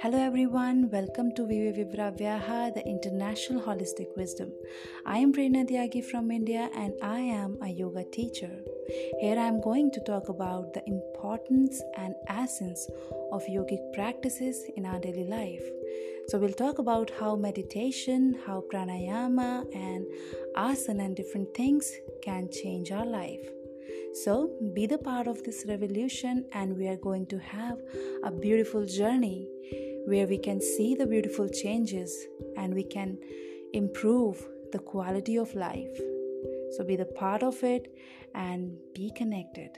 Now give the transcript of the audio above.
Hello everyone, welcome to Vive Vibra Vyaha, the International Holistic Wisdom. I am Prerna Tyagi from India and I am a yoga teacher. Here I am going to talk about the importance and essence of yogic practices in our daily life. So we'll talk about how meditation, how pranayama and asana and different things can change our life. So, be the part of this revolution, and we are going to have a beautiful journey where we can see the beautiful changes and we can improve the quality of life. So, be the part of it and be connected.